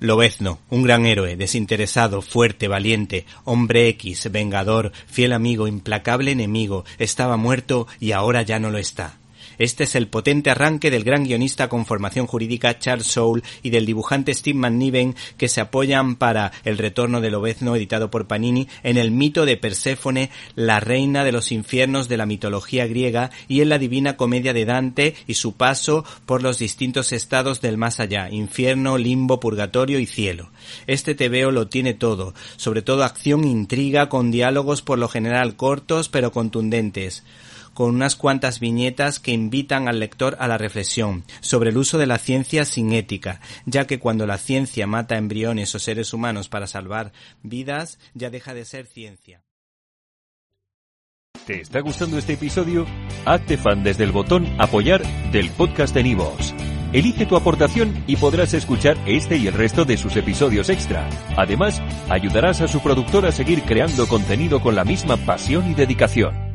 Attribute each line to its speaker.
Speaker 1: Lobezno, un gran héroe, desinteresado, fuerte, valiente, hombre X, vengador, fiel amigo, implacable enemigo, estaba muerto y ahora ya no lo está. Este es el potente arranque del gran guionista con formación jurídica Charles Soule y del dibujante Steve McNiven que se apoyan para El retorno del Obezno editado por Panini en el mito de Perséfone, la reina de los infiernos de la mitología griega y en la divina comedia de Dante y su paso por los distintos estados del más allá, infierno, limbo, purgatorio y cielo. Este tebeo lo tiene todo, sobre todo acción e intriga con diálogos por lo general cortos pero contundentes con unas cuantas viñetas que invitan al lector a la reflexión sobre el uso de la ciencia sin ética, ya que cuando la ciencia mata embriones o seres humanos para salvar vidas, ya deja de ser ciencia.
Speaker 2: ¿Te está gustando este episodio? Hazte fan desde el botón apoyar del podcast de Nivos. Elige tu aportación y podrás escuchar este y el resto de sus episodios extra. Además, ayudarás a su productor a seguir creando contenido con la misma pasión y dedicación.